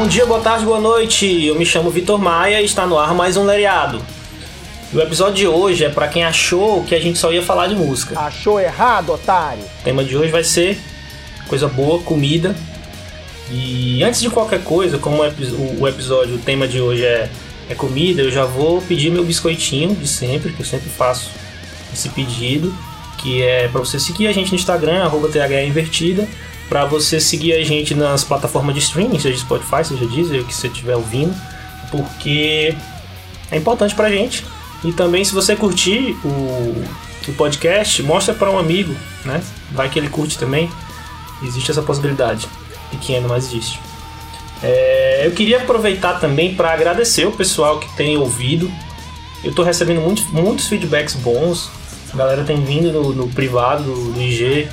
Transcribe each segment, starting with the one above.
Bom dia, boa tarde, boa noite. Eu me chamo Vitor Maia e está no ar mais um Lereado. E o episódio de hoje é para quem achou que a gente só ia falar de música. Achou errado, otário. O tema de hoje vai ser coisa boa, comida. E antes de qualquer coisa, como o episódio, o tema de hoje é, é comida, eu já vou pedir meu biscoitinho de sempre, que eu sempre faço esse pedido, que é para você seguir a gente no Instagram, arroba Invertida, para você seguir a gente nas plataformas de streaming, seja Spotify, seja Deezer, que você estiver ouvindo, porque é importante pra gente. E também se você curtir o, o podcast, mostra para um amigo, né? Vai que ele curte também. Existe essa possibilidade. Pequeno, mas existe. É, eu queria aproveitar também para agradecer o pessoal que tem ouvido. Eu estou recebendo muitos, muitos feedbacks bons. A galera tem vindo no, no privado do IG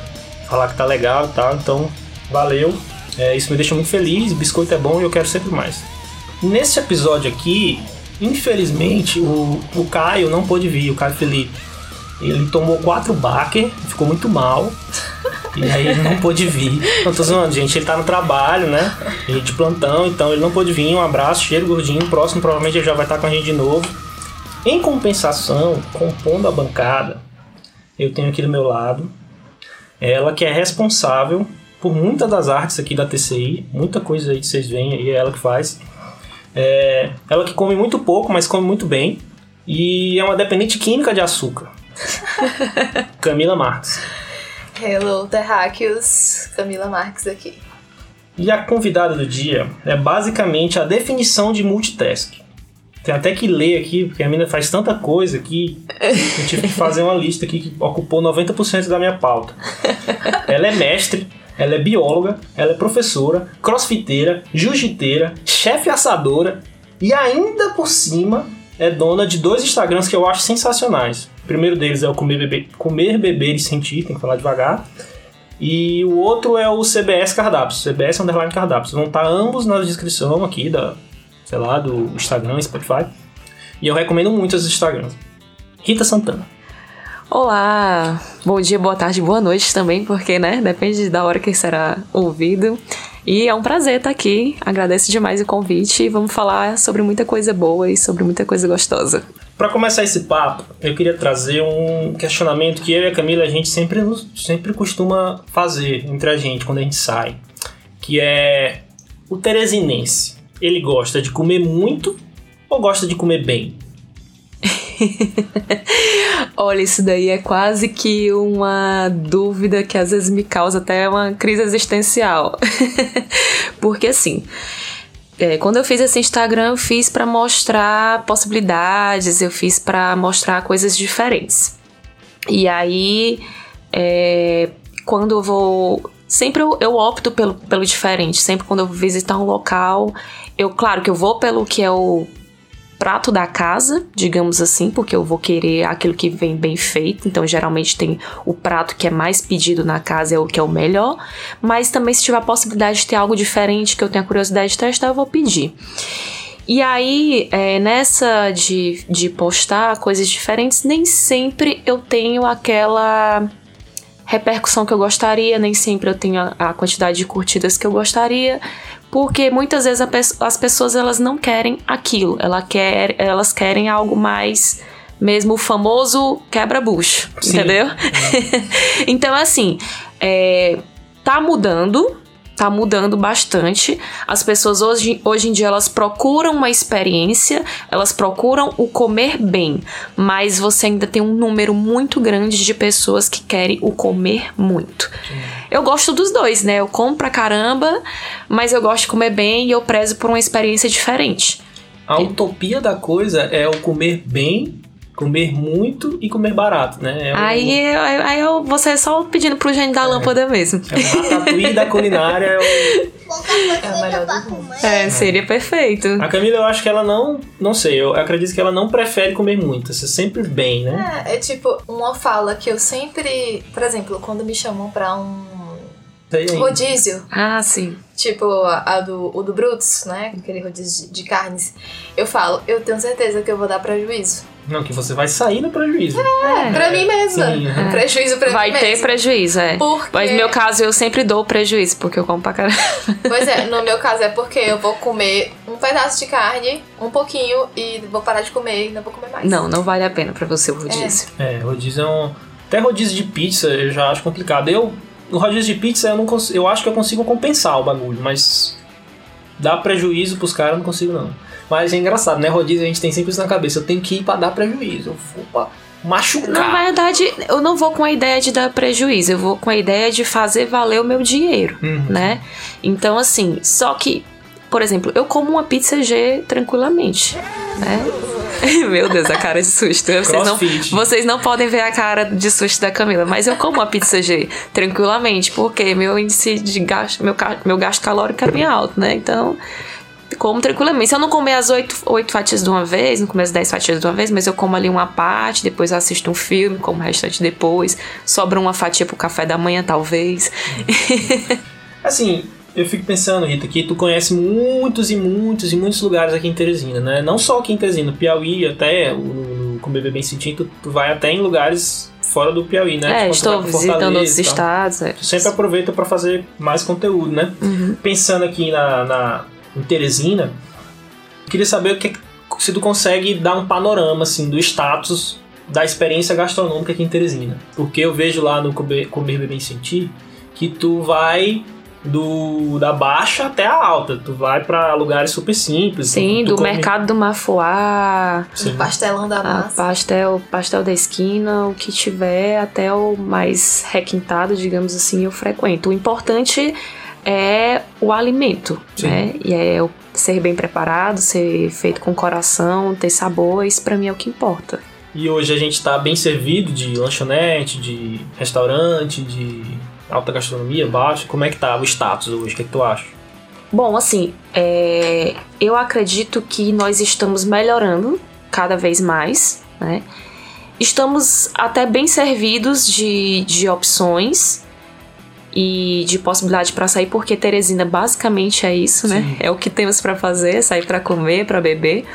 falar que tá legal e tal. Então, valeu. É, isso me deixa muito feliz. Biscoito é bom e eu quero sempre mais. Nesse episódio aqui, infelizmente, o, o Caio não pôde vir, o Caio Felipe. Ele tomou quatro backer, ficou muito mal. E aí ele não pôde vir. Não tô zoando, gente. Ele tá no trabalho, né? E de plantão, então ele não pôde vir. Um abraço, cheiro gordinho. Próximo, provavelmente ele já vai estar com a gente de novo. Em compensação, compondo a bancada, eu tenho aqui do meu lado ela que é responsável por muitas das artes aqui da TCI, muita coisa aí que vocês veem aí, é ela que faz. É, ela que come muito pouco, mas come muito bem. E é uma dependente química de açúcar. Camila Marques. Hello, terráqueos. Camila Marques aqui. E a convidada do dia é basicamente a definição de multitask. Tem até que ler aqui, porque a menina faz tanta coisa que eu tive que fazer uma lista aqui que ocupou 90% da minha pauta. Ela é mestre, ela é bióloga, ela é professora, crossfiteira, jiu-jiteira, chefe assadora e ainda por cima é dona de dois Instagrams que eu acho sensacionais. O primeiro deles é o Comer, Beber, Comer Beber e Sentir, tem que falar devagar. E o outro é o CBS Cardápios, CBS Underline Cardápios. Vão estar ambos na descrição aqui da, sei lá, do Instagram, Spotify. E eu recomendo muito os Instagrams. Rita Santana. Olá, bom dia, boa tarde, boa noite também, porque, né, depende da hora que será ouvido. E é um prazer estar aqui, agradeço demais o convite e vamos falar sobre muita coisa boa e sobre muita coisa gostosa. Para começar esse papo, eu queria trazer um questionamento que eu e a Camila a gente sempre, sempre costuma fazer entre a gente quando a gente sai, que é o teresinense ele gosta de comer muito ou gosta de comer bem? Olha, isso daí é quase que uma dúvida que às vezes me causa até uma crise existencial. Porque assim, é, quando eu fiz esse Instagram, eu fiz para mostrar possibilidades, eu fiz para mostrar coisas diferentes. E aí, é, quando eu vou. Sempre eu, eu opto pelo, pelo diferente. Sempre quando eu visitar um local, eu, claro que eu vou pelo que é o prato da casa, digamos assim, porque eu vou querer aquilo que vem bem feito. Então, geralmente tem o prato que é mais pedido na casa, é o que é o melhor. Mas também, se tiver a possibilidade de ter algo diferente que eu tenha curiosidade de testar, eu vou pedir. E aí, é, nessa de, de postar coisas diferentes, nem sempre eu tenho aquela repercussão que eu gostaria, nem sempre eu tenho a, a quantidade de curtidas que eu gostaria, porque muitas vezes pe as pessoas elas não querem aquilo, ela quer, elas querem algo mais mesmo o famoso quebra-bucho, entendeu? então assim, é, tá mudando, tá mudando bastante. As pessoas hoje, hoje em dia elas procuram uma experiência, elas procuram o comer bem, mas você ainda tem um número muito grande de pessoas que querem o comer muito. Eu gosto dos dois, né? Eu como pra caramba, mas eu gosto de comer bem e eu prezo por uma experiência diferente. A utopia da coisa é o comer bem comer muito e comer barato, né? É aí, aí eu, você é só pedindo pro gênio da é, lâmpada mesmo. É o da culinária. É, o... é o melhor do mundo. É, seria perfeito. A Camila, eu acho que ela não... Não sei, eu acredito que ela não prefere comer muito. Você sempre bem, né? É, é tipo uma fala que eu sempre... Por exemplo, quando me chamam pra um rodízio. Ah, sim. Tipo a, a, do, o do Brutus, né? Aquele rodízio de, de carnes. Eu falo, eu tenho certeza que eu vou dar prejuízo Não, que você vai sair no prejuízo. É, pra mim mesma. Sim, é. Prejuízo pra vai mim ter prejuízo, é. Porque... Mas no meu caso, eu sempre dou prejuízo, porque eu como pra caramba. Pois é, no meu caso é porque eu vou comer um pedaço de carne, um pouquinho, e vou parar de comer e não vou comer mais. Não, não vale a pena pra você o rodízio. É, é rodízio é um... Até rodízio de pizza eu já acho complicado. Eu, no rodízio de pizza, eu, não cons... eu acho que eu consigo compensar o bagulho, mas dá prejuízo pros caras, eu não consigo não. Mas é engraçado, né? Rodízio a gente tem sempre isso na cabeça. Eu tenho que ir pra dar prejuízo. Eu vou pra machucar. Na verdade, eu não vou com a ideia de dar prejuízo. Eu vou com a ideia de fazer valer o meu dinheiro, uhum. né? Então, assim, só que, por exemplo, eu como uma pizza G tranquilamente, né? Meu Deus, a cara de susto. Vocês não, vocês não podem ver a cara de susto da Camila, mas eu como uma pizza G tranquilamente, porque meu índice de gasto, meu, meu gasto calórico é bem alto, né? Então, como tranquilamente. Se eu não comer as oito, oito fatias de uma vez, não comer as dez fatias de uma vez, mas eu como ali uma parte, depois assisto um filme, como o restante depois, sobra uma fatia pro café da manhã, talvez. assim, eu fico pensando, Rita, que tu conhece muitos e muitos e muitos lugares aqui em Teresina, né? Não só aqui em Teresina, Piauí, até o, com o Bebê Bem Sentindo, tu, tu vai até em lugares fora do Piauí, né? É, tipo, estou visitando outros estados. É. Tu sempre aproveita para fazer mais conteúdo, né? Uhum. Pensando aqui na, na em Teresina. Queria saber o que se tu consegue dar um panorama assim do status da experiência gastronômica aqui em Teresina. Porque eu vejo lá no Comer, Comer Beber Sentir que tu vai do da baixa até a alta. Tu vai para lugares super simples. Sim, do come... mercado do Mafuá, Sim. pastelão da massa. pastel, pastel da esquina, o que tiver até o mais requintado, digamos assim, eu frequento. O importante é o alimento, Sim. né? E é o ser bem preparado, ser feito com coração, ter sabor, isso para mim é o que importa. E hoje a gente está bem servido de lanchonete, de restaurante, de alta gastronomia, baixa. Como é que tá o status hoje? O que, é que tu acha? Bom, assim, é... eu acredito que nós estamos melhorando cada vez mais, né? Estamos até bem servidos de, de opções e de possibilidade para sair, porque Teresina basicamente é isso, né? Sim. É o que temos para fazer, sair para comer, para beber.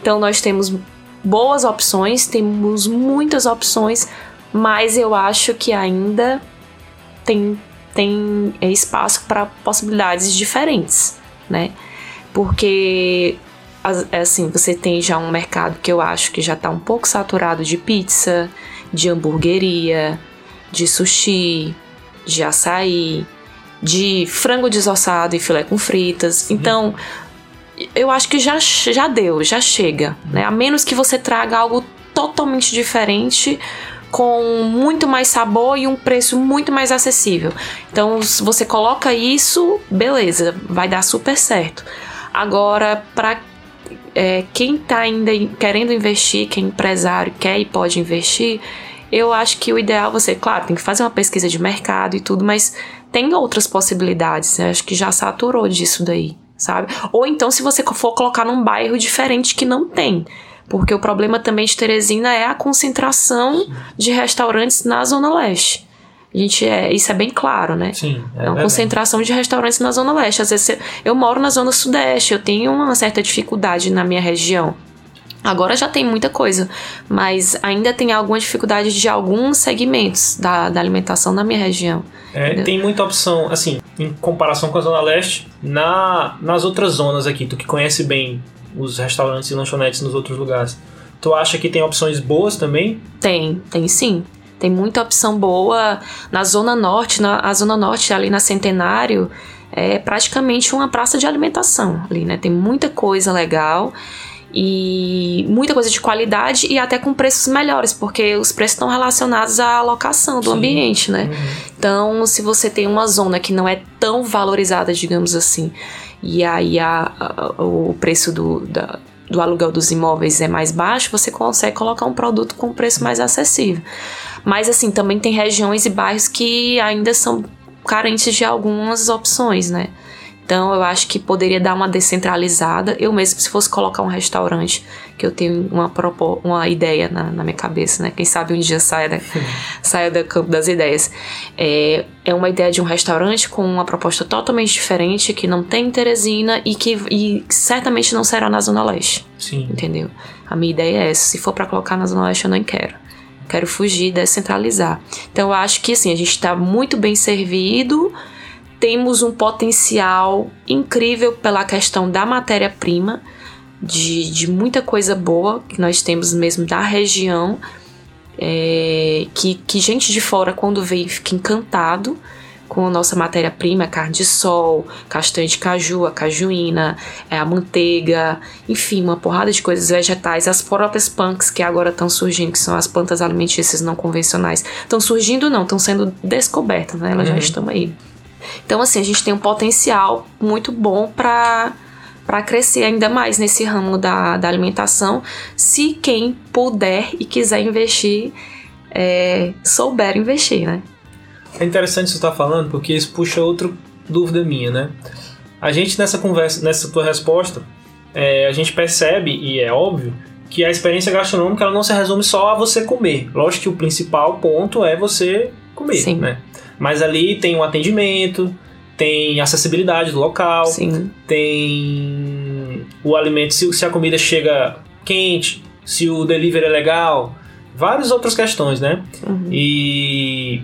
Então nós temos boas opções, temos muitas opções, mas eu acho que ainda tem tem espaço para possibilidades diferentes, né? Porque assim, você tem já um mercado que eu acho que já está um pouco saturado de pizza, de hamburgueria, de sushi, de açaí, de frango desossado e filé com fritas. Então, eu acho que já, já deu, já chega. Né? A menos que você traga algo totalmente diferente com muito mais sabor e um preço muito mais acessível. Então, se você coloca isso, beleza, vai dar super certo. Agora, para é, quem está ainda querendo investir, quem é empresário, quer e pode investir, eu acho que o ideal é você, claro, tem que fazer uma pesquisa de mercado e tudo, mas tem outras possibilidades. Eu acho que já saturou disso daí, sabe? Ou então, se você for colocar num bairro diferente que não tem. Porque o problema também de Teresina é a concentração de restaurantes na Zona Leste. A gente é, isso é bem claro, né? Sim. É, é uma concentração de restaurantes na Zona Leste. Às vezes eu moro na Zona Sudeste, eu tenho uma certa dificuldade na minha região. Agora já tem muita coisa, mas ainda tem alguma dificuldade de alguns segmentos da, da alimentação na minha região. É, tem muita opção, assim, em comparação com a Zona Leste, na, nas outras zonas aqui, tu que conhece bem os restaurantes e lanchonetes nos outros lugares, tu acha que tem opções boas também? Tem, tem sim. Tem muita opção boa na Zona Norte, na a Zona Norte ali na Centenário, é praticamente uma praça de alimentação ali, né? Tem muita coisa legal e muita coisa de qualidade e até com preços melhores, porque os preços estão relacionados à locação do Sim. ambiente, né? Uhum. Então, se você tem uma zona que não é tão valorizada, digamos assim, e aí a, a, o preço do, da, do aluguel dos imóveis é mais baixo, você consegue colocar um produto com preço mais acessível. Mas assim, também tem regiões e bairros que ainda são carentes de algumas opções, né? Então eu acho que poderia dar uma descentralizada. Eu mesmo, se fosse colocar um restaurante, que eu tenho uma, uma ideia na, na minha cabeça, né? Quem sabe um dia saia, da, saia do campo das ideias. É, é uma ideia de um restaurante com uma proposta totalmente diferente, que não tem em Teresina e que e certamente não será na Zona Leste. Sim. Entendeu? A minha ideia é essa. Se for para colocar na Zona Leste, eu não quero. Quero fugir, descentralizar. Então eu acho que assim, a gente está muito bem servido temos um potencial incrível pela questão da matéria-prima, de, de muita coisa boa que nós temos mesmo da região, é, que, que gente de fora, quando vem, fica encantado com a nossa matéria-prima, carne de sol, castanha de caju, a cajuína, é, a manteiga, enfim, uma porrada de coisas vegetais, as próprias punks que agora estão surgindo, que são as plantas alimentícias não convencionais, estão surgindo não, estão sendo descobertas, né? Elas uhum. já estão aí. Então, assim, a gente tem um potencial muito bom para para crescer ainda mais nesse ramo da, da alimentação, se quem puder e quiser investir, é, souber investir, né? É interessante você estar tá falando, porque isso puxa outra dúvida minha, né? A gente nessa conversa, nessa tua resposta, é, a gente percebe, e é óbvio, que a experiência gastronômica ela não se resume só a você comer. Lógico que o principal ponto é você comer, Sim. né? Mas ali tem um atendimento, tem acessibilidade do local, Sim. tem o alimento, se, se a comida chega quente, se o delivery é legal, várias outras questões, né? Uhum. E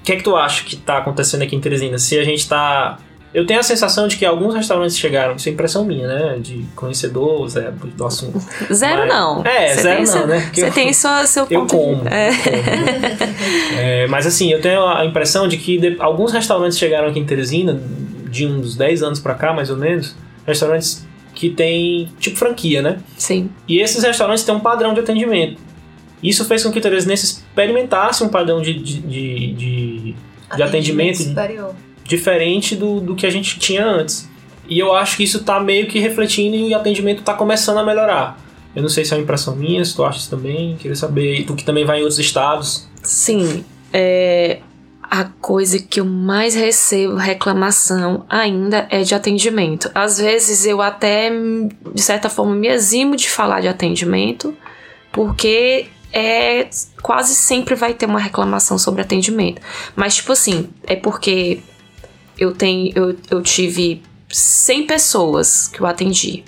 o que é que tu acha que está acontecendo aqui em Teresina? Se a gente está eu tenho a sensação de que alguns restaurantes chegaram, isso é impressão minha, né? De conhecedor zero do assunto. Zero mas, não. É, Cê zero não, seu, né? Você tem só seu Eu como. É. Como. é, mas assim, eu tenho a impressão de que de, alguns restaurantes chegaram aqui em Teresina, de uns 10 anos para cá, mais ou menos, restaurantes que tem tipo franquia, né? Sim. E esses restaurantes têm um padrão de atendimento. Isso fez com que o Teresinense experimentasse um padrão de, de, de, de, de atendimento. Superior diferente do, do que a gente tinha antes. E eu acho que isso está meio que refletindo e o atendimento está começando a melhorar. Eu não sei se é uma impressão minha, se tu achas também. Queria saber, tu que também vai em outros estados. Sim, é, a coisa que eu mais recebo reclamação ainda é de atendimento. Às vezes eu até, de certa forma, me eximo de falar de atendimento, porque é quase sempre vai ter uma reclamação sobre atendimento. Mas, tipo assim, é porque eu tenho eu, eu tive 100 pessoas que eu atendi.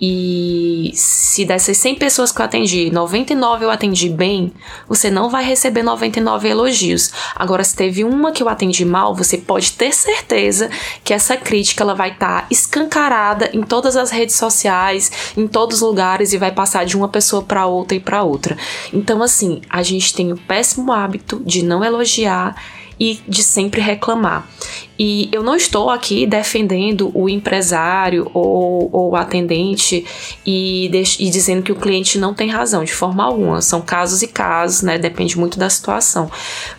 E se dessas 100 pessoas que eu atendi, 99 eu atendi bem, você não vai receber 99 elogios. Agora, se teve uma que eu atendi mal, você pode ter certeza que essa crítica ela vai estar tá escancarada em todas as redes sociais, em todos os lugares e vai passar de uma pessoa para outra e para outra. Então, assim, a gente tem o péssimo hábito de não elogiar e de sempre reclamar. E eu não estou aqui defendendo o empresário ou, ou o atendente e, e dizendo que o cliente não tem razão, de forma alguma. São casos e casos, né? Depende muito da situação.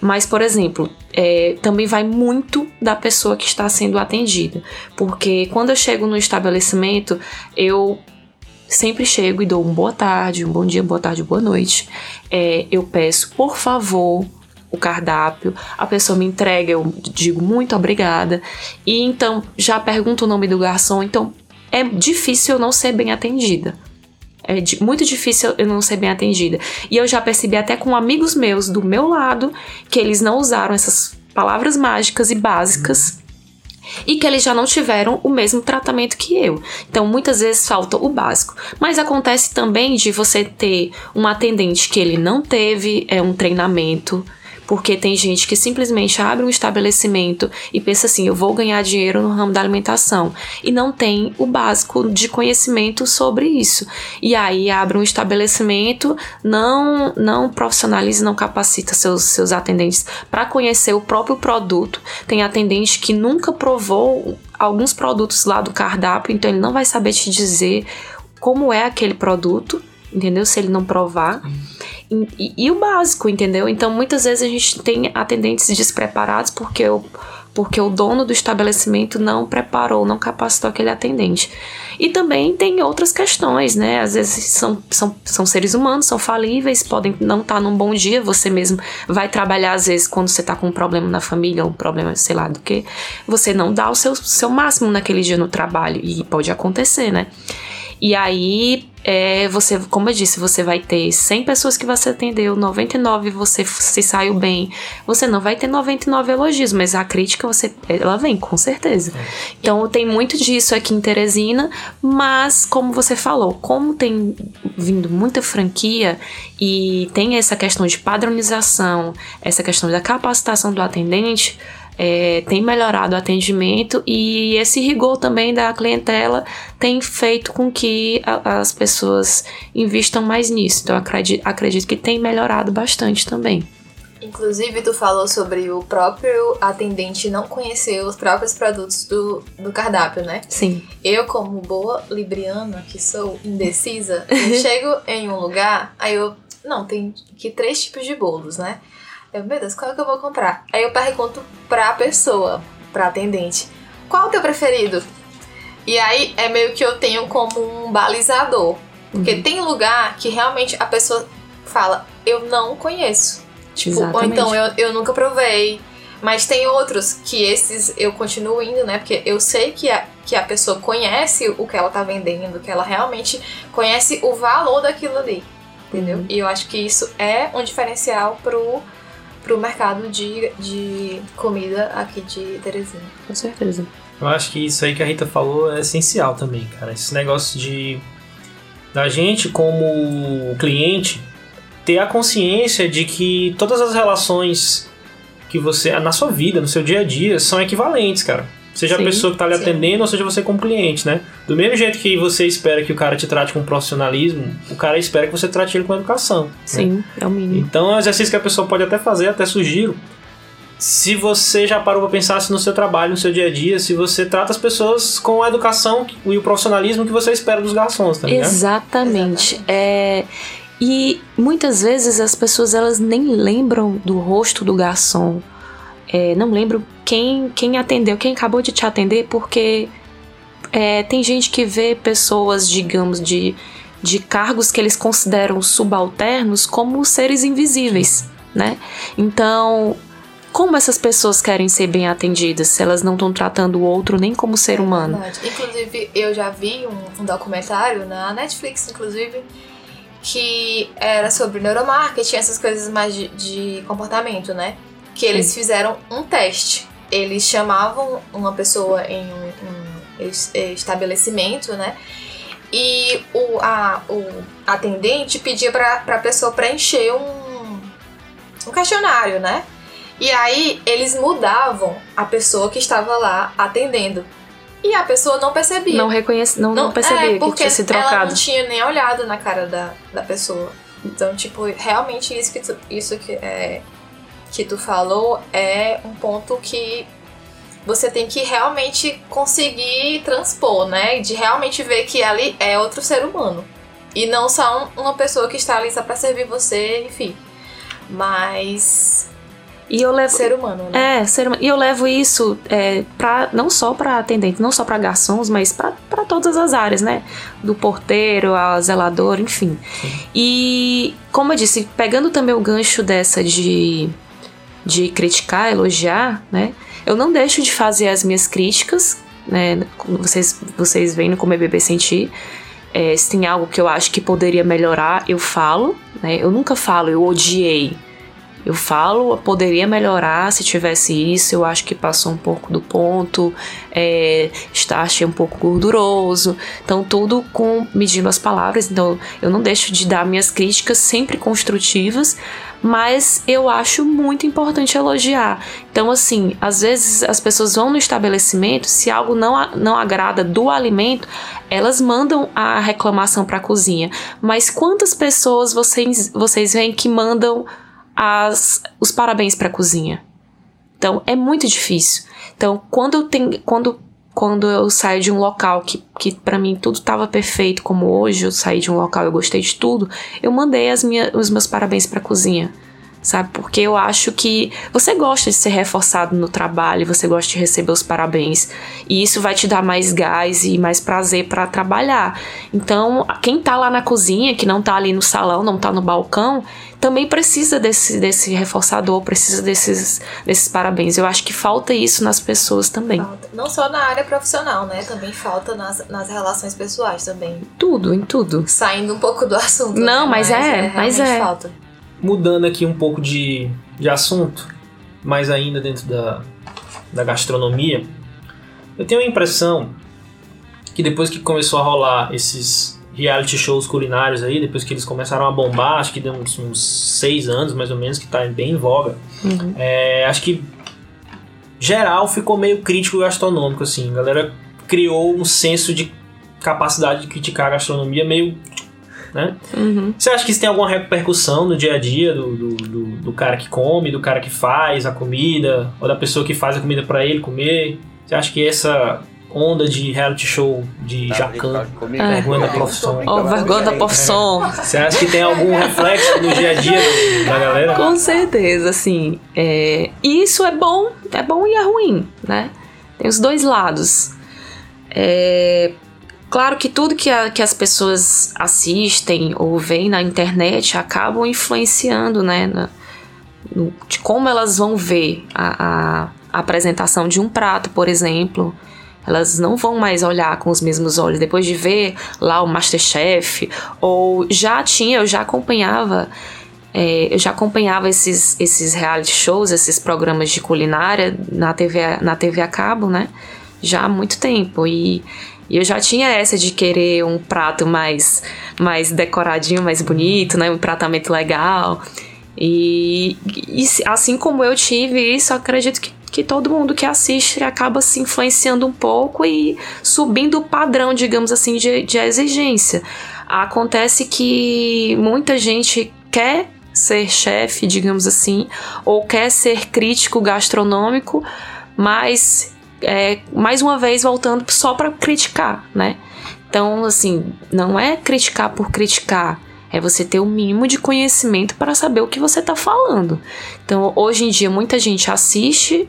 Mas, por exemplo, é, também vai muito da pessoa que está sendo atendida. Porque quando eu chego no estabelecimento, eu sempre chego e dou um boa tarde, um bom dia, boa tarde, boa noite. É, eu peço, por favor, o cardápio, a pessoa me entrega, eu digo muito obrigada, e então já pergunto o nome do garçom, então é difícil eu não ser bem atendida. É muito difícil eu não ser bem atendida. E eu já percebi até com amigos meus do meu lado que eles não usaram essas palavras mágicas e básicas e que eles já não tiveram o mesmo tratamento que eu. Então, muitas vezes falta o básico. Mas acontece também de você ter um atendente que ele não teve é, um treinamento porque tem gente que simplesmente abre um estabelecimento e pensa assim: eu vou ganhar dinheiro no ramo da alimentação e não tem o básico de conhecimento sobre isso. E aí abre um estabelecimento, não não profissionaliza, não capacita seus, seus atendentes para conhecer o próprio produto. Tem atendente que nunca provou alguns produtos lá do cardápio, então ele não vai saber te dizer como é aquele produto, entendeu? Se ele não provar. E, e, o básico, entendeu? Então muitas vezes a gente tem atendentes despreparados porque o, porque o dono do estabelecimento não preparou, não capacitou aquele atendente. E também tem outras questões, né? Às vezes são, são, são seres humanos, são falíveis, podem não estar tá num bom dia, você mesmo vai trabalhar, às vezes, quando você está com um problema na família, um problema, sei lá do que, você não dá o seu, seu máximo naquele dia no trabalho, e pode acontecer, né? E aí, é, você, como eu disse, você vai ter 100 pessoas que você atendeu, 99 você se saiu bem. Você não vai ter 99 elogios, mas a crítica você ela vem com certeza. Então tem muito disso aqui em Teresina, mas como você falou, como tem vindo muita franquia e tem essa questão de padronização, essa questão da capacitação do atendente, é, tem melhorado o atendimento e esse rigor também da clientela tem feito com que a, as pessoas investam mais nisso. Então, acredito, acredito que tem melhorado bastante também. Inclusive, tu falou sobre o próprio atendente não conhecer os próprios produtos do, do cardápio, né? Sim. Eu, como boa libriana, que sou indecisa, eu chego em um lugar, aí eu. Não, tem aqui três tipos de bolos, né? Eu, meu Deus, qual é que eu vou comprar? Aí eu pergunto pra pessoa, pra atendente, qual o teu preferido? E aí é meio que eu tenho como um balizador. Porque uhum. tem lugar que realmente a pessoa fala, eu não conheço. Tipo, ou então eu, eu nunca provei. Mas tem outros que esses eu continuo indo, né? Porque eu sei que a, que a pessoa conhece o que ela tá vendendo, que ela realmente conhece o valor daquilo ali. Entendeu? Uhum. E eu acho que isso é um diferencial pro pro mercado de, de comida aqui de Teresina. Com certeza. Eu acho que isso aí que a Rita falou é essencial também, cara. Esse negócio de da gente como cliente ter a consciência de que todas as relações que você na sua vida, no seu dia a dia, são equivalentes, cara. Seja sim, a pessoa que está lhe sim. atendendo ou seja você como cliente, né? Do mesmo jeito que você espera que o cara te trate com profissionalismo, o cara espera que você trate ele com educação. Né? Sim, né? é o mínimo. Então é um exercício que a pessoa pode até fazer, até sugiro. Se você já parou para pensar se no seu trabalho, no seu dia a dia, se você trata as pessoas com a educação e o profissionalismo que você espera dos garçons, tá ligado? Exatamente. Exatamente. É... E muitas vezes as pessoas elas nem lembram do rosto do garçom é, não lembro quem, quem atendeu, quem acabou de te atender, porque é, tem gente que vê pessoas, digamos, de, de cargos que eles consideram subalternos como seres invisíveis, né? Então, como essas pessoas querem ser bem atendidas se elas não estão tratando o outro nem como ser é humano? Verdade. Inclusive, eu já vi um, um, documentário na Netflix, inclusive, que era sobre neuromarketing, essas coisas mais de, de comportamento, né? Que eles fizeram um teste. Eles chamavam uma pessoa em um, um estabelecimento, né? E o, a, o atendente pedia para a pessoa preencher um, um questionário, né? E aí eles mudavam a pessoa que estava lá atendendo. E a pessoa não percebia. Não reconhece, não, não, não percebia é, que tinha se trocado. Ela não tinha nem olhado na cara da, da pessoa. Então, tipo, realmente isso que, tu, isso que é, que tu falou é um ponto que você tem que realmente conseguir transpor, né? De realmente ver que ali é outro ser humano. E não só uma pessoa que está ali só pra servir você, enfim. Mas. E eu levo, ser humano, né? É, ser humano. E eu levo isso é, pra, não só para atendente, não só para garçons, mas para todas as áreas, né? Do porteiro, a zelador, enfim. Sim. E, como eu disse, pegando também o gancho dessa de de criticar, elogiar, né? Eu não deixo de fazer as minhas críticas, né? Vocês, vocês veem no Comer Bebê Sentir. É, se tem algo que eu acho que poderia melhorar, eu falo, né? Eu nunca falo, eu odiei. Eu falo, poderia melhorar se tivesse isso. Eu acho que passou um pouco do ponto, é, está achei um pouco gorduroso. Então, tudo com medindo as palavras. Então, eu não deixo de dar minhas críticas sempre construtivas, mas eu acho muito importante elogiar. Então, assim, às vezes as pessoas vão no estabelecimento, se algo não, não agrada do alimento, elas mandam a reclamação para a cozinha. Mas quantas pessoas vocês, vocês veem que mandam as, os parabéns para a cozinha? Então, é muito difícil. Então, quando eu tenho. Quando quando eu saio de um local que, que para mim tudo estava perfeito, como hoje eu saí de um local eu gostei de tudo, eu mandei as minhas, os meus parabéns para a cozinha. sabe? Porque eu acho que você gosta de ser reforçado no trabalho, você gosta de receber os parabéns, e isso vai te dar mais gás e mais prazer para trabalhar. Então, quem tá lá na cozinha, que não tá ali no salão, não tá no balcão, também precisa desse, desse reforçador, precisa desses, desses parabéns. Eu acho que falta isso nas pessoas também. Falta. Não só na área profissional, né? Também falta nas, nas relações pessoais também. Tudo, em tudo. Saindo um pouco do assunto. Não, né? mas é, mas realmente é. Falta. Mudando aqui um pouco de, de assunto, mas ainda dentro da, da gastronomia, eu tenho a impressão que depois que começou a rolar esses reality shows culinários aí, depois que eles começaram a bombar, acho que deu uns, uns seis anos mais ou menos, que tá bem em voga, Uhum. é, acho que geral ficou meio crítico gastronômico, assim. A galera criou um senso de capacidade de criticar a gastronomia meio. Né? Uhum. Você acha que isso tem alguma repercussão no dia a dia do, do, do, do cara que come, do cara que faz a comida, ou da pessoa que faz a comida pra ele comer? Você acha que essa onda de reality show de Jacan, É. vergonha da profissão, Ó, vergonha da profissão. você acha que tem algum reflexo no dia a dia da galera? Com certeza, assim. É, isso é bom, é bom e é ruim, né? Tem os dois lados. É, claro que tudo que, a- que as pessoas assistem ou veem na internet acabam influenciando, né? na- no- de como elas vão ver a- a apresentação de um prato, por exemplo. Elas não vão mais olhar com os mesmos olhos. Depois de ver lá o Masterchef, ou já tinha, eu já acompanhava é, eu já acompanhava esses, esses reality shows, esses programas de culinária na TV, na TV a cabo, né? Já há muito tempo. E, e eu já tinha essa de querer um prato mais, mais decoradinho, mais bonito, né? Um tratamento legal. E, e assim como eu tive isso, acredito que, que todo mundo que assiste acaba se influenciando um pouco e subindo o padrão, digamos assim, de, de exigência. Acontece que muita gente quer ser chefe, digamos assim, ou quer ser crítico gastronômico, mas é, mais uma vez voltando só para criticar, né? Então, assim, não é criticar por criticar, é você ter o mínimo de conhecimento para saber o que você está falando. Então, hoje em dia, muita gente assiste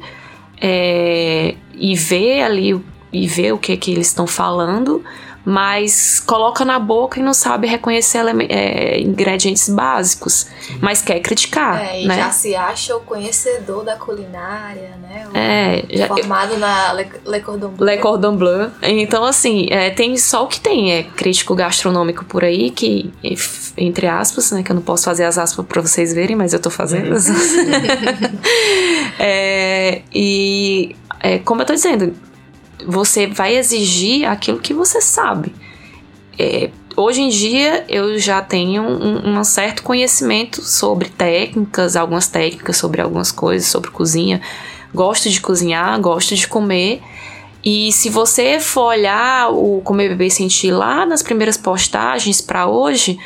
é, e vê ali e vê o que, que eles estão falando, mas coloca na boca e não sabe reconhecer é, ingredientes básicos, mas quer criticar, É, e né? já se acha o conhecedor da culinária, né? O É, já- formado na Le, Le Cordon Bleu. Le Cordon Bleu. Então, assim, é, tem só o que tem, é crítico gastronômico por aí, que, entre aspas, né, que eu não posso fazer as aspas pra vocês verem, mas eu tô fazendo. É, e, é, como eu tô dizendo, você vai exigir aquilo que você sabe. É, hoje em dia, eu já tenho um, um certo conhecimento sobre técnicas, algumas técnicas sobre algumas coisas, sobre cozinha. Gosto de cozinhar, gosto de comer. E se você for olhar o Comer Beber e Sentir lá nas primeiras postagens para hoje,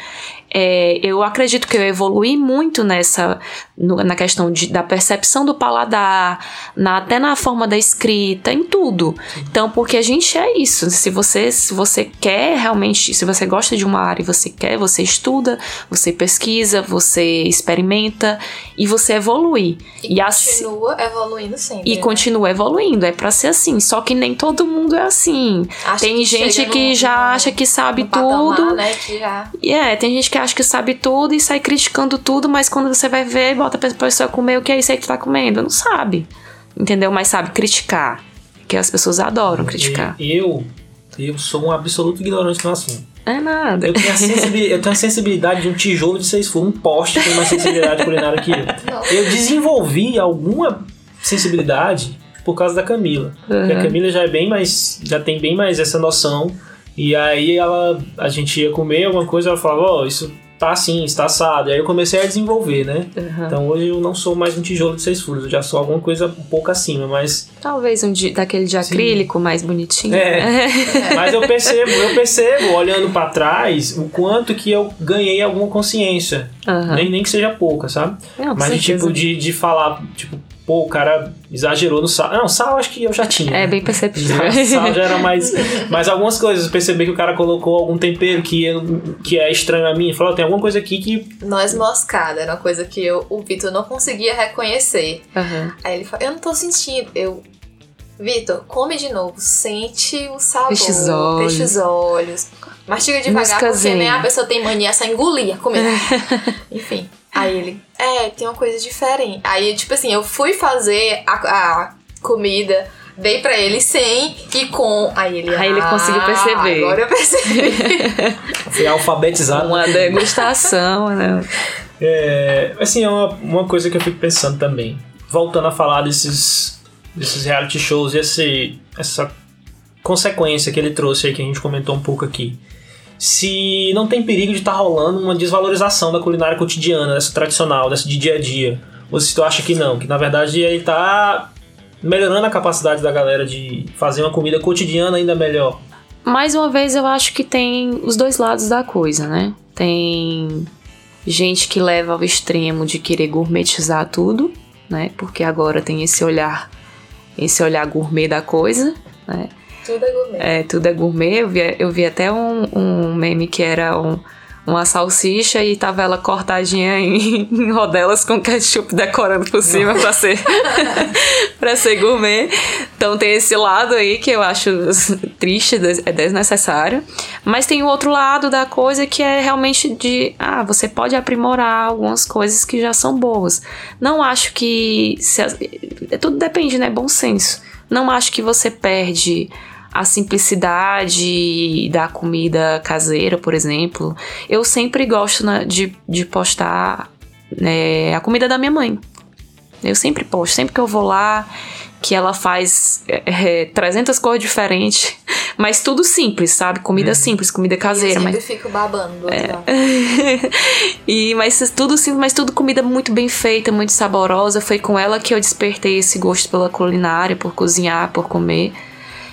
é, eu acredito que eu evolui muito nessa no- na questão de- da percepção do paladar, na- até na forma da escrita, em tudo. Então, porque a gente é isso. Se você se você quer realmente, se você gosta de uma área e você quer, você estuda, você pesquisa, você experimenta e você evolui. E, E assim- continua evoluindo sempre. E né? continua evoluindo, é pra ser assim. Só que nem todo mundo é assim. Acha tem que gente que num- já acha que sabe patamar, tudo. né, que já... E é, tem gente que acha que sabe tudo e sai criticando tudo, mas quando você vai ver, bota pra pessoa comer o que é isso aí que tu tá comendo. Não sabe. Entendeu? Mas sabe criticar. Que as pessoas adoram criticar. E- Eu, eu sou um absoluto ignorante no assunto. É nada. Eu tenho, a sensibilidade, eu tenho a sensibilidade de um tijolo de seis furos, um poste tem mais sensibilidade culinária que eu. Não. Eu desenvolvi alguma sensibilidade por causa da Camila. Porque a Uhum. Camila já é bem mais. já tem bem mais essa noção. E aí ela. A gente ia comer alguma coisa, ela falava, ó, isso tá assim, está assado. E aí eu comecei a desenvolver, né? Uhum. Então hoje eu não sou mais um tijolo de seis furos, eu já sou alguma coisa um pouco acima, mas. Talvez um de, daquele de acrílico mais bonitinho. É. Mas eu percebo, eu percebo, olhando pra trás, o quanto que eu ganhei alguma consciência. Aham. Nem, nem que seja pouca, sabe? Não, Mas de, certeza. tipo, de, de falar, tipo, pô, o cara exagerou no sal. Não, sal acho que eu já tinha. É né? bem perceptível. Já, sal já era mais. Mas algumas coisas, perceber que o cara colocou algum tempero que, eu- que é estranho a mim. Falou, tem alguma coisa aqui que. Noz moscada era uma coisa que eu, o Vitor não conseguia reconhecer. Aham. Aí ele falou, eu não tô sentindo. Eu, Vitor, come de novo, sente o sabor. Fecha os olhos. Fecha os olhos. Mastiga devagar, Música porque né, a pessoa tem mania só engolir a comida. Enfim. Aí ele, é, tem uma coisa diferente. Aí, tipo assim, eu fui fazer a, a comida, dei pra ele sem e com. Aí ele, Aí ele "Ah, conseguiu perceber." Agora eu percebi. Foi alfabetizado. Uma degustação, né? É, assim, é uma, uma coisa que eu fico pensando também. Voltando a falar desses, desses reality shows e esse, essa consequência que ele trouxe aí, que a gente comentou um pouco aqui. Se não tem perigo de estar rolando uma desvalorização da culinária cotidiana, dessa tradicional, dessa de dia a dia. Ou se tu acha que não, que na verdade ele tá melhorando a capacidade da galera de fazer uma comida cotidiana ainda melhor. Mais uma vez, eu acho que tem os dois lados da coisa, né? Tem gente que leva ao extremo de querer gourmetizar tudo, né? Porque agora tem esse olhar, esse olhar gourmet da coisa, né? Tudo é gourmet. É, tudo é gourmet. Eu vi, eu vi até um, um meme que era um- uma salsicha e tava ela cortadinha em, em rodelas com ketchup decorando por cima pra ser, pra ser gourmet. Então tem esse lado aí que eu acho triste, é desnecessário. Mas tem o outro lado da coisa que é realmente de, ah, você pode aprimorar algumas coisas que já são boas. Não acho que. se as- tudo depende, né? Bom senso. Não acho que você perde a simplicidade da comida caseira, por exemplo. Eu sempre gosto né, de, de postar né, a comida da minha mãe. Eu sempre posto, sempre que eu vou lá, que ela faz é, é, 300 cores diferentes, mas tudo simples, sabe? Comida simples, comida caseira. eu Mas sempre fico babando do outro lado. e mas tudo simples, mas tudo comida muito bem feita, muito saborosa. Foi com ela que eu despertei esse gosto pela culinária, por cozinhar, por comer.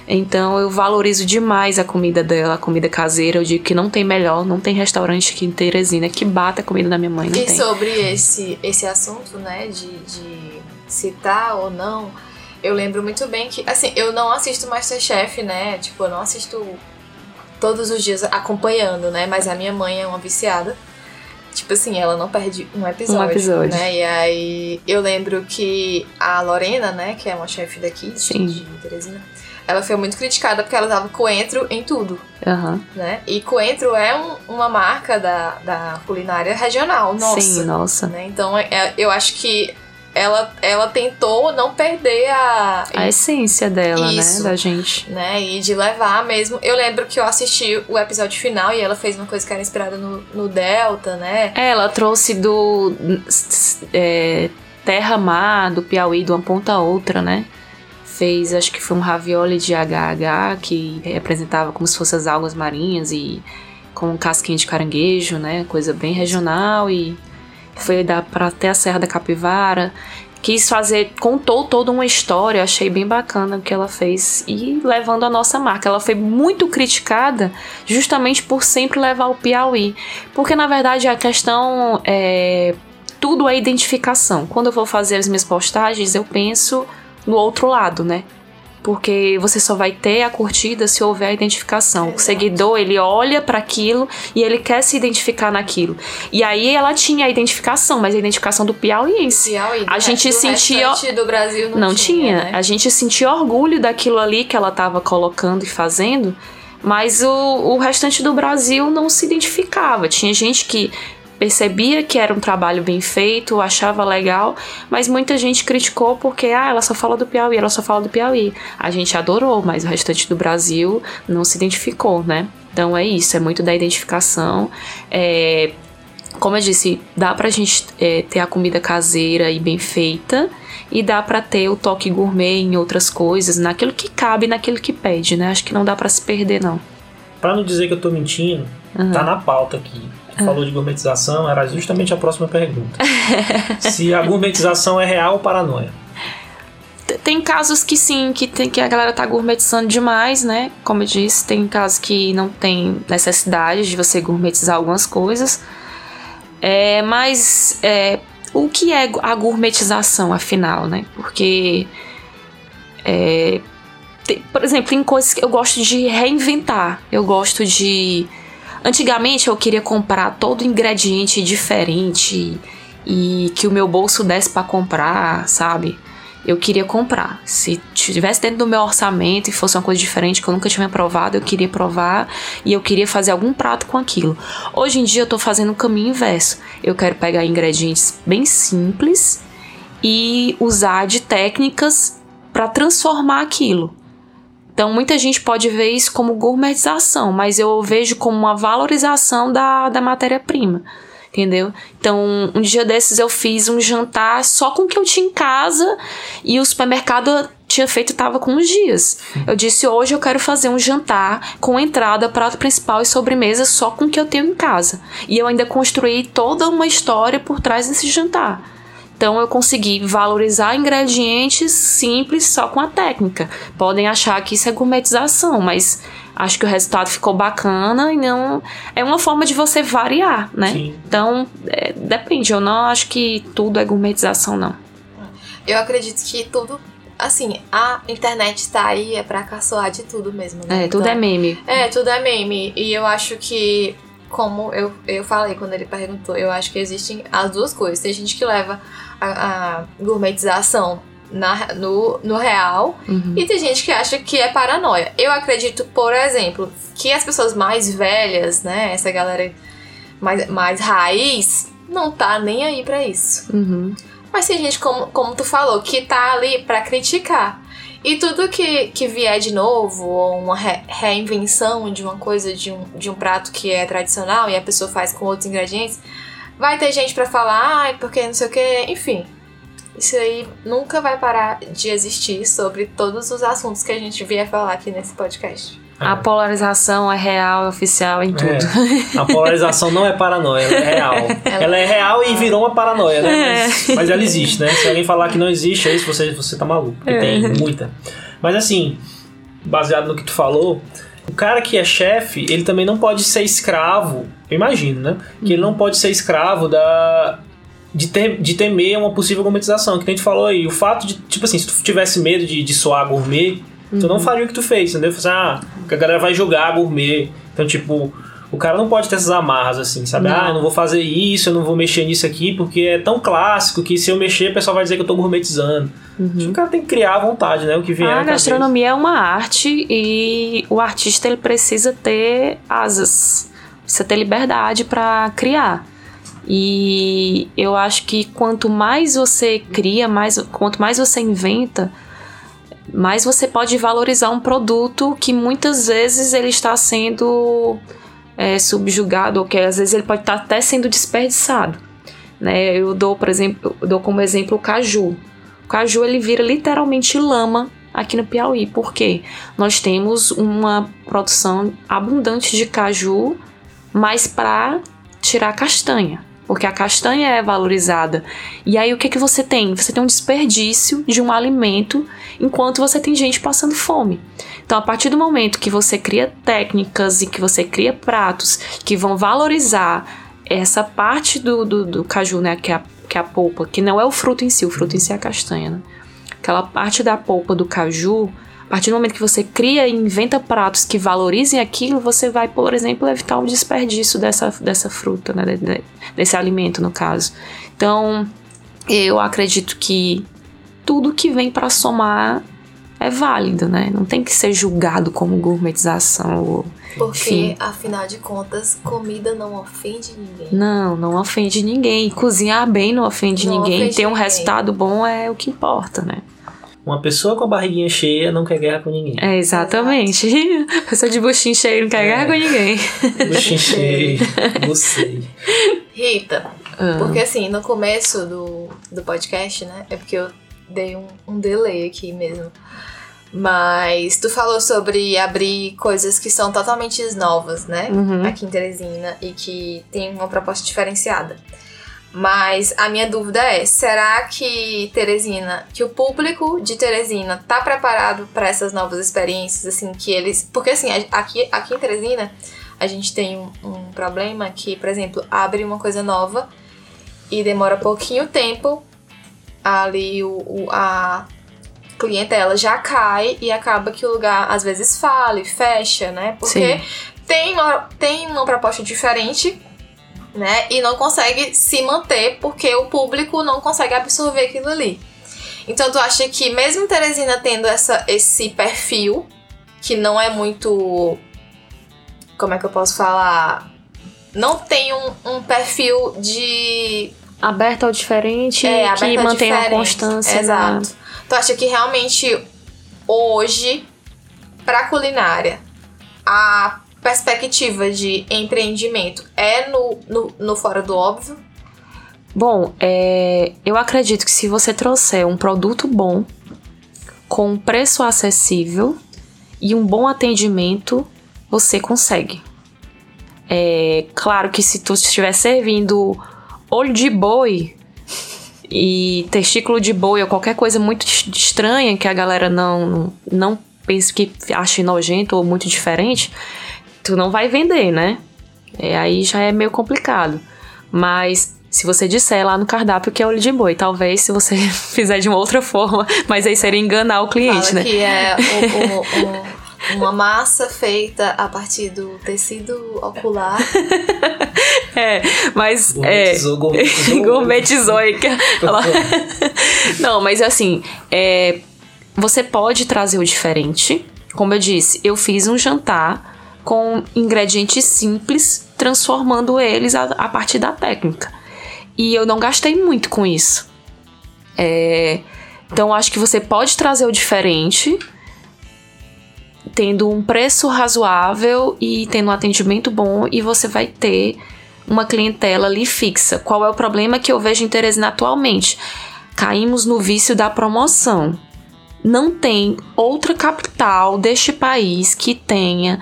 Então eu valorizo demais a comida dela, a comida caseira. Eu digo que não tem melhor, não tem restaurante aqui em Teresina que bata a comida da minha mãe, E tem. sobre esse, esse assunto, né, de, de citar ou não, eu lembro muito bem que, assim, eu não assisto Masterchef, né, tipo, eu não assisto todos os dias acompanhando, né, mas a minha mãe é uma viciada. Tipo assim, ela não perde um episódio. Um episódio. Né? E aí eu lembro que a Lorena, né, que é uma chefe daqui, Sim. de Teresina, ela foi muito criticada porque ela usava coentro em tudo Aham. né? E coentro é um- uma marca da, da culinária regional, nossa. Sim, nossa. Né? Então é- é- eu acho que ela, ela tentou não perder a. A essência dela, Isso. né? Da gente. Né? E de levar mesmo. Eu lembro que eu assisti o episódio final e ela fez uma coisa que era inspirada no, no Delta, né? É, ela trouxe do é, terra-mar, do Piauí, de uma ponta a outra, né? Fez, acho que foi um ravioli de HH, que representava como se fossem as algas marinhas e com casquinha de caranguejo, né? Coisa bem regional e foi dar para até a Serra da Capivara. Quis fazer, contou toda uma história, achei bem bacana o que ela fez e levando a nossa marca. Ela foi muito criticada justamente por sempre levar o Piauí, porque na verdade a questão é tudo é identificação. Quando eu vou fazer as minhas postagens, eu penso no outro lado, né? Porque você só vai ter a curtida se houver a identificação. O seguidor, ele olha para aquilo e ele quer se identificar naquilo. E aí ela tinha a identificação, mas a identificação do piauiense. Piauí, A gente do sentia- do Brasil não, Não tinha. né? A gente sentia orgulho daquilo ali que ela estava colocando e fazendo, mas o, o restante do Brasil não se identificava. Tinha gente que percebia que era um trabalho bem feito, achava legal, mas muita gente criticou porque ah, ela só fala do Piauí, ela só fala do Piauí. A gente adorou, mas o restante do Brasil não se identificou, né? Então é isso, é muito da identificação. É, como eu disse, dá pra gente é, ter a comida caseira e bem feita, e dá pra ter o toque gourmet em outras coisas, naquilo que cabe, naquilo que pede, né? Acho que não dá pra se perder, não. Pra não dizer que eu tô mentindo, tá na pauta aqui. Tu falou de gourmetização, era justamente a próxima pergunta. Se a gourmetização é real ou paranoia? Tem casos que sim, que, tem, que a galera tá gourmetizando demais, né? Como eu disse, tem casos que não tem necessidade de você gourmetizar algumas coisas. É, mas é, o que é a gourmetização, afinal, né? Porque, é, tem, por exemplo, tem coisas que eu gosto de reinventar. Eu gosto de. Antigamente eu queria comprar todo ingrediente diferente e que o meu bolso desse para comprar, sabe? eu queria comprar. Se tivesse dentro do meu orçamento e fosse uma coisa diferente que eu nunca tinha provado, eu queria provar e eu queria fazer algum prato com aquilo. Hoje em dia eu tô fazendo o caminho inverso. Eu quero pegar ingredientes bem simples e usar de técnicas para transformar aquilo. Então, muita gente pode ver isso como gourmetização, mas eu vejo como uma valorização da, da matéria-prima entendeu? Então, um dia desses eu fiz um jantar só com o que eu tinha em casa e o supermercado tinha feito tava com uns dias. Eu disse hoje eu quero fazer um jantar com entrada, prato principal e sobremesa só com o que eu tenho em casa. E eu ainda construí toda uma história por trás desse jantar. Então eu consegui valorizar ingredientes simples só com a técnica. Podem achar que isso é gourmetização, mas acho que o resultado ficou bacana e não é uma forma de você variar, né? Sim. Então é, depende. Eu não acho que tudo é gourmetização, não. Eu acredito que tudo assim, a internet tá aí é pra caçoar de tudo mesmo, né? É, tudo então, é meme. É, tudo é meme. E eu acho que, como eu, eu falei quando ele perguntou, eu acho que existem as duas coisas. Tem gente que leva a, a gourmetização na, no, no real uhum. e tem gente que acha que é paranoia. Eu acredito, por exemplo, que as pessoas mais velhas, né, essa galera mais, mais raiz, não tá nem aí para isso. Uhum. Mas tem gente, como, como tu falou, que tá ali para criticar. E tudo que, que vier de novo, ou uma re reinvenção de uma coisa, de um, de um prato que é tradicional e a pessoa faz com outros ingredientes, Vai ter gente para falar, ai, porque não sei o que, enfim. Isso aí nunca vai parar de existir sobre todos os assuntos que a gente vier falar aqui nesse podcast. É. A polarização é real, é oficial em é. tudo. É. A polarização não é paranoia, ela é real. Ela, ela é real e virou uma paranoia, né? Mas, é. mas, ela existe, né? Se alguém falar que não existe, é isso, você, você tá maluco. Porque tem muita. Mas assim, baseado no que tu falou, o cara que é chefe, ele também não pode ser escravo, eu imagino, né? Que ele não pode ser escravo da de, ter, de temer uma possível gourmetização. Que a gente falou aí, o fato de, tipo assim, se tu tivesse medo de, de soar gourmet, uhum. tu não uhum. faria o que tu fez, entendeu? Assim, ah, a galera vai jogar gourmet. Então, tipo, o cara não pode ter essas amarras assim, sabe? Não. Ah, eu não vou fazer isso, eu não vou mexer nisso aqui, porque é tão clássico que se eu mexer, o pessoal vai dizer que eu tô gourmetizando. Uhum. O cara tem que criar à vontade, né? O que vier A gastronomia é uma arte e o artista ele precisa ter asas, precisa ter liberdade para criar. E eu acho que quanto mais você cria, mais, quanto mais você inventa, mais você pode valorizar um produto que muitas vezes ele está sendo é, subjugado ou que às vezes ele pode estar tá até sendo desperdiçado. Né? Eu dou, por exemplo, dou como exemplo o caju. O caju ele vira literalmente lama aqui no Piauí. Por quê? Nós temos uma produção abundante de caju, mas para tirar castanha porque a castanha é valorizada. E aí o que que você tem? Você tem um desperdício de um alimento enquanto você tem gente passando fome. Então, a partir do momento que você cria técnicas e que você cria pratos que vão valorizar essa parte do, do, do caju, né, que é, a, que é a polpa, que não é o fruto em si, o fruto em si é a castanha, né? Aquela parte da polpa do caju, partir do momento que você cria e inventa pratos que valorizem aquilo, você vai, por exemplo, evitar o desperdício dessa, dessa fruta, né? desse alimento, no caso. Então, eu acredito que tudo que vem para somar é válido, né? Não tem que ser julgado como gourmetização. Ou, Porque, enfim. afinal de contas, comida não ofende ninguém. Não, não ofende ninguém. Cozinhar bem não ofende não ninguém. Ofende Ter um ninguém. resultado bom é o que importa, né? Uma pessoa com a barriguinha cheia não quer guerra com ninguém. É, exatamente. Exato. Pessoa de buchinho cheio não quer é. guerra com ninguém. Buchinho cheio, você. Rita, ah. porque assim, no começo do, do podcast, né? É porque eu dei um, um delay aqui mesmo. Mas tu falou sobre abrir coisas que são totalmente novas, né? Uhum. Aqui em Teresina e que tem uma proposta diferenciada. Mas a minha dúvida é: será que Teresina, que o público de Teresina tá preparado para essas novas experiências, assim, que eles. Porque assim, aqui, aqui em Teresina a gente tem um, um problema que, por exemplo, abre uma coisa nova e demora pouquinho tempo, ali o, o- a clientela já cai e acaba que o lugar às vezes fale, fecha, né? Porque Sim. tem uma, tem uma proposta diferente, né? E não consegue se manter porque o público não consegue absorver aquilo ali. Então tu acha que mesmo Teresina tendo essa, esse perfil, que não é muito. Como é que eu posso falar? Não tem um, um perfil de Aberto ao diferente é, e que mantém uma diferente. constância. na- Exato. Tu acha que realmente hoje, pra culinária, a perspectiva de empreendimento é no, no, no fora do óbvio? Bom, é, eu acredito que se você trouxer um produto bom, com um preço acessível e um bom atendimento, você consegue. É claro que se tu estiver servindo olho de boi e testículo de boi ou qualquer coisa muito es- estranha que a galera não não pense que ache nojento ou muito diferente, tu não vai vender, né? É, aí já é meio complicado. Mas se você disser lá no cardápio que é olho de boi, talvez se você fizer de uma outra forma, mas aí seria enganar o cliente, Fala né? que é o- o- o- uma massa feita a partir do tecido ocular. É, mas é, Gourmetizou, gourmetizou. gourmetizou. aí que ela- Não, mas assim, é, você pode trazer o diferente. Como eu disse, eu fiz um jantar com ingredientes simples, transformando eles a, a partir da técnica. E eu não gastei muito com isso. É, então, acho que você pode trazer o diferente, tendo um preço razoável e tendo um atendimento bom, e você vai ter uma clientela ali fixa. Qual é o problema que eu vejo em Teresina atualmente? Caímos no vício da promoção. Não tem outra capital deste país que tenha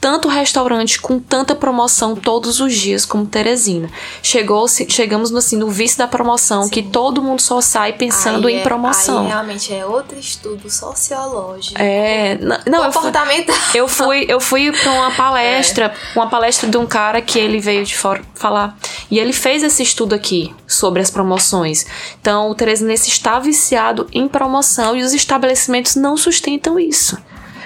tanto restaurante com tanta promoção todos os dias como Teresina. Chegou, chegamos no, assim, no vício da promoção, que todo mundo só sai pensando Aí em é- promoção. Aí realmente é outro estudo sociológico. É, não, fui, comportamental. eu fui, eu fui pra uma palestra, uma palestra de um cara que ele veio de fora falar. E ele fez esse estudo aqui sobre as promoções. Então, o Teresinense está viciado em promoção e os estabelecimentos não sustentam isso.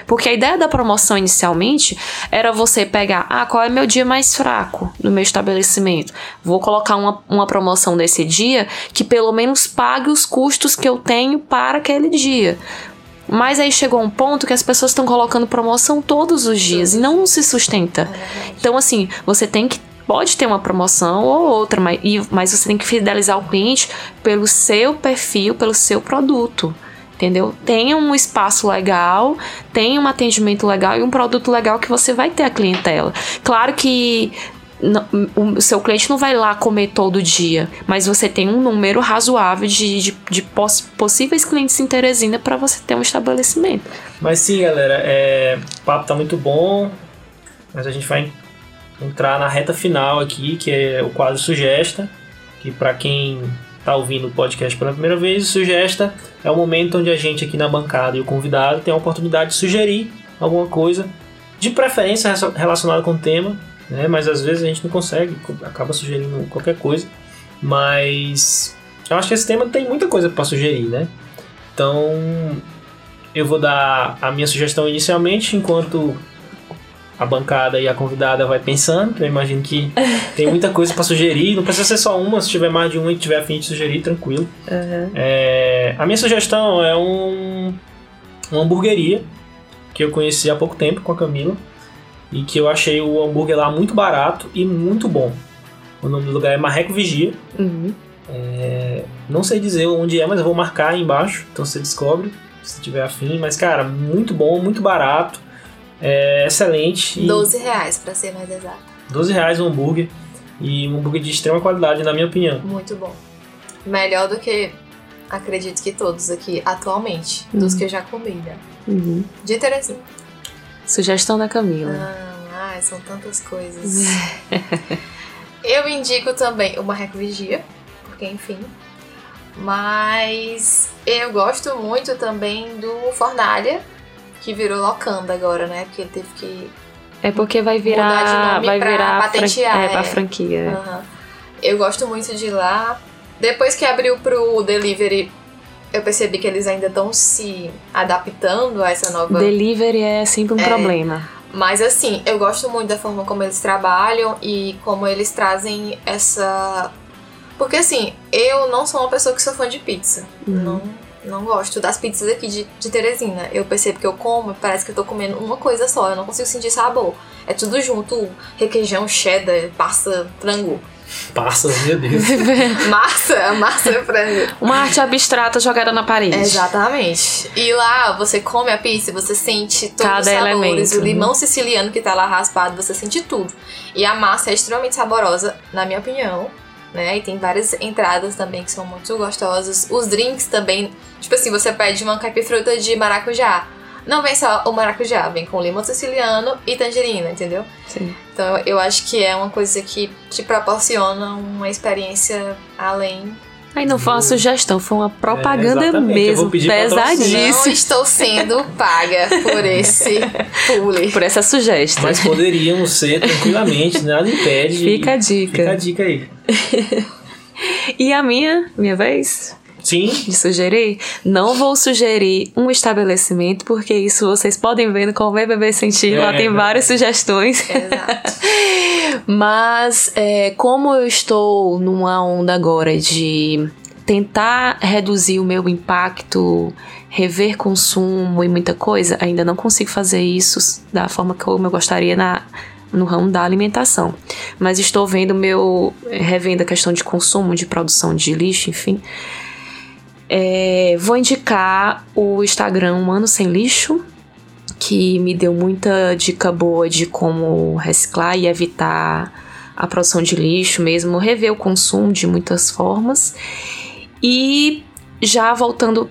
Porque a ideia da promoção inicialmente era você pegar, ah, qual é meu dia mais fraco no meu estabelecimento? Vou colocar uma, uma promoção nesse dia que pelo menos pague os custos que eu tenho para aquele dia. Mas aí chegou um ponto que as pessoas estão colocando promoção todos os dias e não se sustenta. Então, assim, você tem que. Pode ter uma promoção ou outra, mas, mas você tem que fidelizar o cliente pelo seu perfil, pelo seu produto. Entendeu? Tenha um espaço legal, tenha um atendimento legal e um produto legal que você vai ter a clientela. Claro que o seu cliente não vai lá comer todo dia, mas você tem um número razoável de, de, de poss- possíveis clientes em Teresina para você ter um estabelecimento. Mas sim, galera, é, o papo tá muito bom, mas a gente vai entrar na reta final aqui, que é o quadro Sugesta, que para quem tá ouvindo o podcast pela primeira vez, Sugesta é o momento onde a gente aqui na bancada e o convidado tem a oportunidade de sugerir alguma coisa, de preferência relacionada com o tema, né? mas às vezes a gente não consegue, acaba sugerindo qualquer coisa, mas eu acho que esse tema tem muita coisa para sugerir, né? Então, eu vou dar a minha sugestão inicialmente, enquanto a bancada e a convidada vai pensando, que eu imagino que tem muita coisa para sugerir. Não precisa ser só uma, se tiver mais de uma e tiver a fim de sugerir, tranquilo. É, a minha sugestão é um, uma hamburgueria que eu conheci há pouco tempo com a Camila e que eu achei o hambúrguer lá muito barato e muito bom. O nome do lugar é Marreco Vigia. Uhum. Não sei dizer onde é, mas eu vou marcar aí embaixo, então você descobre se tiver afim. Mas, cara, muito bom, muito barato, é excelente. E 12 reais, pra ser mais exato. 12 reais um hambúrguer. E um hambúrguer de extrema qualidade, na minha opinião. Muito bom. Melhor do que, acredito que todos aqui, atualmente. Dos Uhum. que eu já comi, né? Uhum. De Terezinha. Sugestão da Camila. Ah, ai, são tantas coisas. eu indico também o Marreco Vigia, porque enfim. Mas eu gosto muito também do Fornalha, que virou Locanda agora, né? Porque ele teve que É porque vai virar. Vai pra virar. fran- patentear, é, pra é. franquia. Aham. eu gosto muito de ir lá. Depois que abriu pro delivery, eu percebi que eles ainda estão se adaptando a essa nova. Delivery é sempre um É. problema. Mas assim, eu gosto muito da forma como eles trabalham e como eles trazem essa. Porque assim, eu não sou uma pessoa que sou fã de pizza. Não, não gosto das pizzas aqui de, de Teresina. Eu percebo que eu como, parece que eu tô comendo uma coisa só, eu não consigo sentir sabor. É tudo junto, requeijão, cheddar, passa, frango. Passas, meu Deus. Massa, massa é frango. Uma arte abstrata jogada na parede. Exatamente. E lá você come a pizza, você sente todos Cada os sabores. elemento, O limão siciliano que tá lá raspado, você sente tudo. E a massa é extremamente saborosa, na minha opinião. Né? E tem várias entradas também que são muito gostosas. Os drinks também. Tipo assim, você pede uma caipifruta de maracujá. Não vem só o maracujá, vem com limão siciliano e tangerina, entendeu? Sim. Então eu- eu acho que é uma coisa que te proporciona uma experiência além Aí não foi uma sugestão, foi uma propaganda É, mesmo, patrocínio. Não pesadíssima. estou sendo paga por esse publi. Por essa sugestão. Mas poderíamos ser tranquilamente, nada impede. Fica a dica. Fica a dica aí. E a minha, minha vez, Sim, de sugerir, não vou sugerir um estabelecimento, porque isso vocês podem ver no Comer Beber Sentir, lá É, tem verdade. várias sugestões. Exato. Mas é, como eu estou numa onda agora de tentar reduzir o meu impacto, rever consumo e muita coisa, ainda não consigo fazer isso da forma como eu gostaria na, no ramo da alimentação. Mas estou vendo meu. revendo a questão de consumo, de produção de lixo, enfim. É, vou indicar o Instagram Um Ano Sem Lixo, que me deu muita dica boa de como reciclar e evitar a produção de lixo mesmo, rever o consumo de muitas formas. E já voltando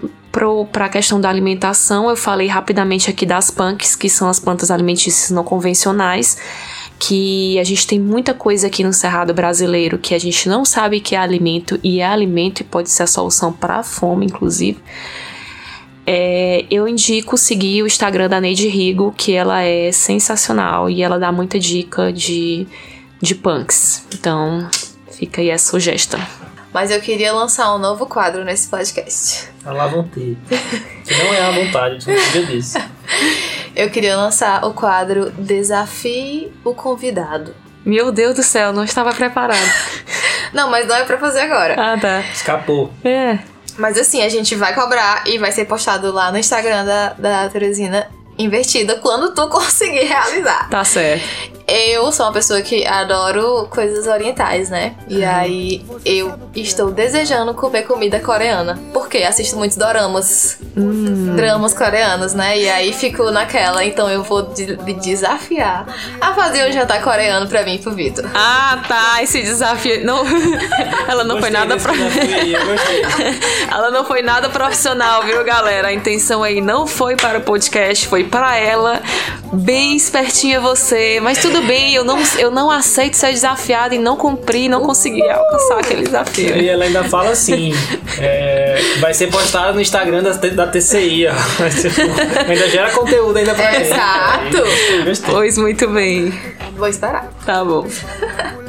para a questão da alimentação, eu falei rapidamente aqui das punks, que são as plantas alimentícias não convencionais, que a gente tem muita coisa aqui no Cerrado brasileiro que a gente não sabe que é alimento e é alimento e pode ser a solução para a fome, inclusive. É, eu indico seguir o Instagram da Neide Rigo, que ela é sensacional e ela dá muita dica de, de punks. Então, fica aí a sugestão. Mas eu queria lançar um novo quadro nesse podcast. a lá vão ter. Que não é à vontade, a gente podia disso. Eu queria lançar o quadro Desafie o Convidado. Meu Deus do céu, não estava preparado. Não, mas não é pra fazer agora. Ah, tá. Escapou. É. Mas assim, a gente vai cobrar e vai ser postado lá no Instagram da, da Teresina Invertida quando tu conseguir realizar. Tá certo. Eu sou uma pessoa que adoro coisas orientais, né? E aí eu estou desejando comer comida coreana. Porque assisto muitos doramas, dramas coreanos, né? E aí fico naquela. Então eu vou de- me desafiar a fazer um jantar coreano pra mim e pro Vitor. Ah, tá. Esse desafio. Não, ela não foi Gostei nada desse pro... aí. Ela não foi nada profissional, viu, galera? A intenção aí não foi para o podcast, foi para ela. Bem espertinha você, mas tudo bem, eu não, eu não aceito ser desafiada e não cumprir, não conseguir alcançar aquele desafio. E ela ainda fala assim: é, vai ser postado no Instagram da, da TCI, ó. Ainda gera conteúdo ainda pra gente. Exato. Aí. Pois muito bem. Vou esperar. Tá bom.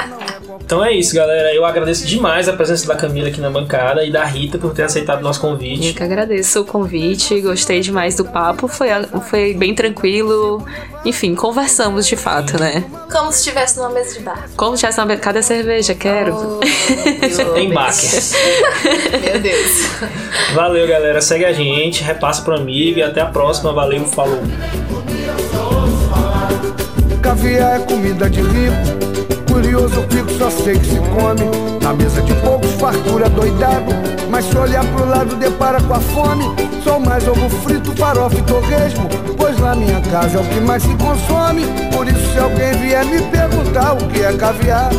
Então é isso, galera. Eu agradeço demais a presença da Camila aqui na bancada e da Rita por ter aceitado o nosso Eu convite. que agradeço o convite, gostei demais do papo, foi, foi bem tranquilo. Enfim, conversamos de fato, né? Como se estivesse numa mesa de bar. Como tivesse uma cadê a cerveja? Quero. Oh, Tem meu baque. Deus. Meu Deus. Valeu, galera. Segue a gente, repassa pro amigo e até a próxima. Valeu, falou. Caviar é comida de rico. Curioso fico, só sei que se come. Na mesa de poucos, fartura doidado. Mas se olhar pro lado, depara com a fome. Só mais ovo frito, farofa e torresmo. Pois na minha casa é o que mais se consome. Por isso, se alguém vier me perguntar o que é caviar,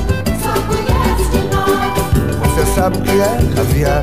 você sabe o que é caviar.